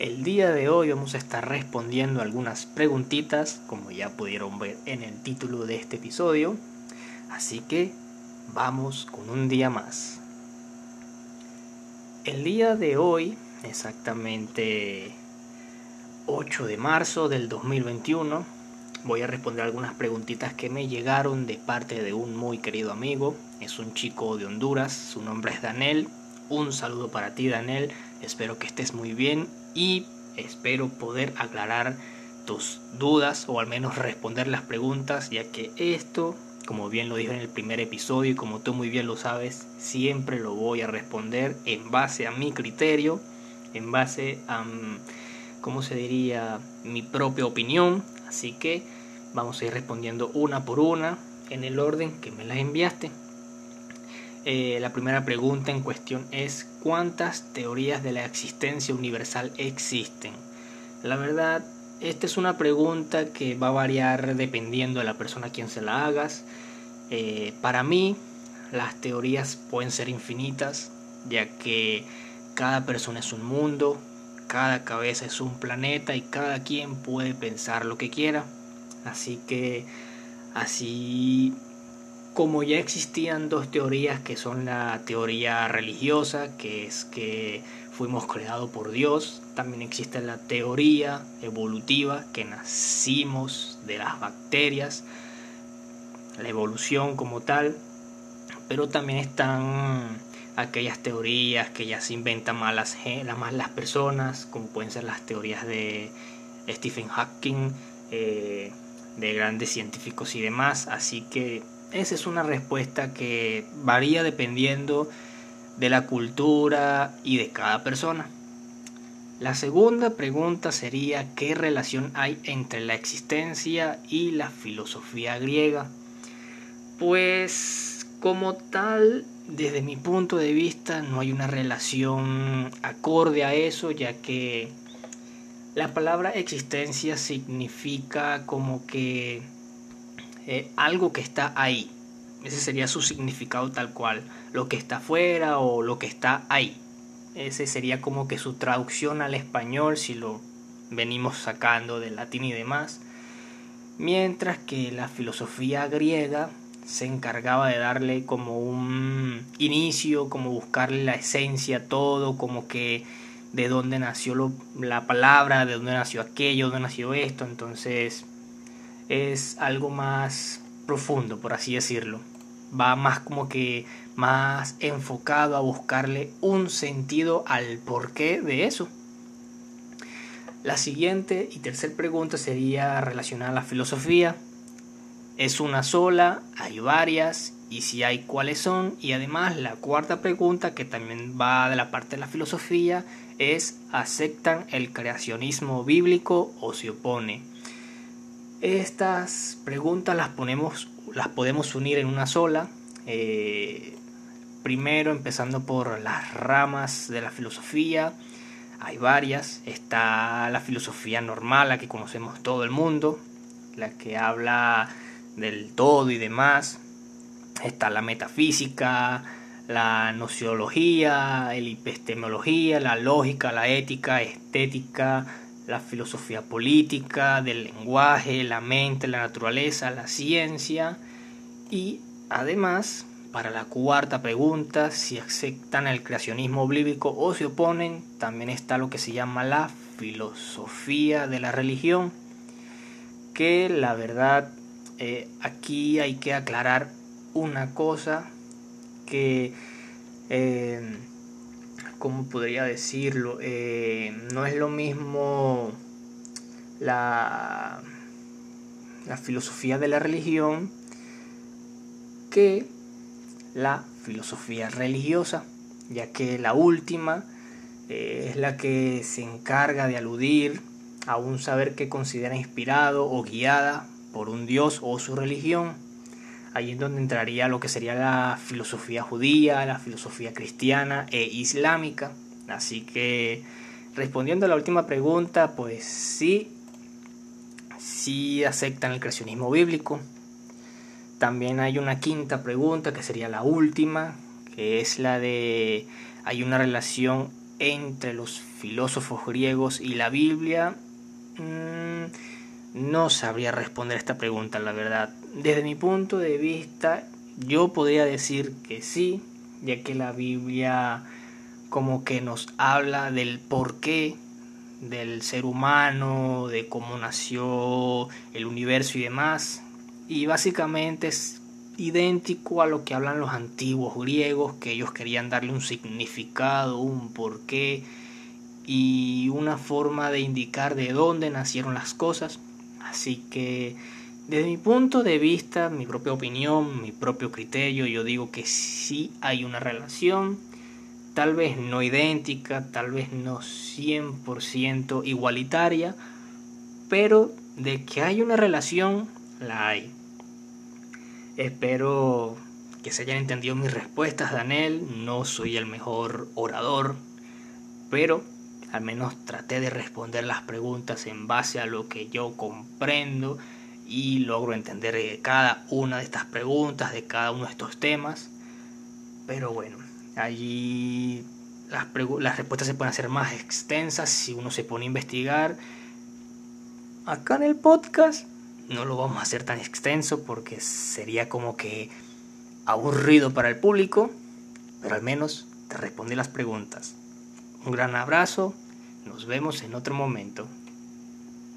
El día de hoy vamos a estar respondiendo algunas preguntitas, como ya pudieron ver en el título de este episodio. Así que vamos con un día más. El día de hoy, exactamente 8 de marzo del 2021, voy a responder algunas preguntitas que me llegaron de parte de un muy querido amigo. Es un chico de Honduras, su nombre es Daniel. Un saludo para ti, Daniel. Espero que estés muy bien y espero poder aclarar tus dudas o al menos responder las preguntas, ya que esto, como bien lo dije en el primer episodio y como tú muy bien lo sabes, siempre lo voy a responder en base a mi criterio, en base a, mm, ¿cómo se diría?, mi propia opinión. Así que vamos a ir respondiendo una por una en el orden que me las enviaste. Eh, la primera pregunta en cuestión es ¿cuántas teorías de la existencia universal existen? La verdad, esta es una pregunta que va a variar dependiendo de la persona a quien se la hagas. Eh, para mí, las teorías pueden ser infinitas, ya que cada persona es un mundo, cada cabeza es un planeta y cada quien puede pensar lo que quiera. Así que así como ya existían dos teorías que son la teoría religiosa, que es que fuimos creados por Dios, también existe la teoría evolutiva, que nacimos de las bacterias, la evolución como tal, pero también están aquellas teorías que ya se inventan más las, más las personas, como pueden ser las teorías de Stephen Hawking, eh, de grandes científicos y demás, así que esa es una respuesta que varía dependiendo de la cultura y de cada persona. La segunda pregunta sería ¿qué relación hay entre la existencia y la filosofía griega? Pues como tal, desde mi punto de vista, no hay una relación acorde a eso, ya que la palabra existencia significa como que eh, algo que está ahí. Ese sería su significado tal cual. Lo que está afuera o lo que está ahí. Ese sería como que su traducción al español si lo venimos sacando del latín y demás. Mientras que la filosofía griega se encargaba de darle como un inicio, como buscarle la esencia todo, como que de dónde nació la palabra, de dónde nació aquello, de dónde nació esto. Entonces es algo más profundo, por así decirlo. Va más como que más enfocado a buscarle un sentido al porqué de eso. La siguiente y tercera pregunta sería relacionada a la filosofía. ¿Es una sola? ¿Hay varias? Y si hay, ¿cuáles son? Y además la cuarta pregunta, que también va de la parte de la filosofía, es ¿aceptan el creacionismo bíblico o se opone? Estas preguntas las, ponemos, las podemos unir en una sola. Eh, primero empezando por las ramas de la filosofía. Hay varias. Está la filosofía normal, la que conocemos todo el mundo, la que habla del todo y demás. Está la metafísica, la nociología, la epistemología, la lógica, la ética, estética, la filosofía política, del lenguaje, la mente, la naturaleza, la ciencia. Y además, para la cuarta pregunta, si aceptan el creacionismo bíblico o se oponen, también está lo que se llama la filosofía de la religión, que la verdad eh, aquí hay que aclarar una cosa que eh, ¿cómo podría decirlo? Eh, no es lo mismo la, filosofía de la religión que la filosofía religiosa, ya que la última eh, es la que se encarga de aludir a un saber que considera inspirado o guiada por un dios o su religión Ahí es donde entraría lo que sería la filosofía judía, la filosofía cristiana e islámica. Así que respondiendo a la última pregunta, pues sí, sí aceptan el creacionismo bíblico. También hay una quinta pregunta que sería la última, que es la de hay una relación entre los filósofos griegos y la Biblia? Mm, no sabría responder esta pregunta, la verdad. Desde mi punto de vista, yo podría decir que sí, ya que la Biblia como que nos habla del porqué del ser humano, de cómo nació el universo y demás. Y básicamente es idéntico a lo que hablan los antiguos griegos, que ellos querían darle un significado, un porqué y una forma de indicar de dónde nacieron las cosas. Así que desde mi punto de vista, mi propia opinión, mi propio criterio, yo digo que sí hay una relación, tal vez no idéntica, tal vez no 100% igualitaria, pero de que hay una relación, la hay. Espero que se hayan entendido mis respuestas, Daniel. No soy el mejor orador, pero al menos traté de responder las preguntas en base a lo que yo comprendo y logro entender cada una de estas preguntas, de cada uno de estos temas. Pero bueno, allí las, las respuestas se pueden hacer más extensas si uno se pone a investigar. Acá en el podcast no lo vamos a hacer tan extenso porque sería como que aburrido para el público, pero al menos te respondí las preguntas. Un gran abrazo, nos vemos en otro momento.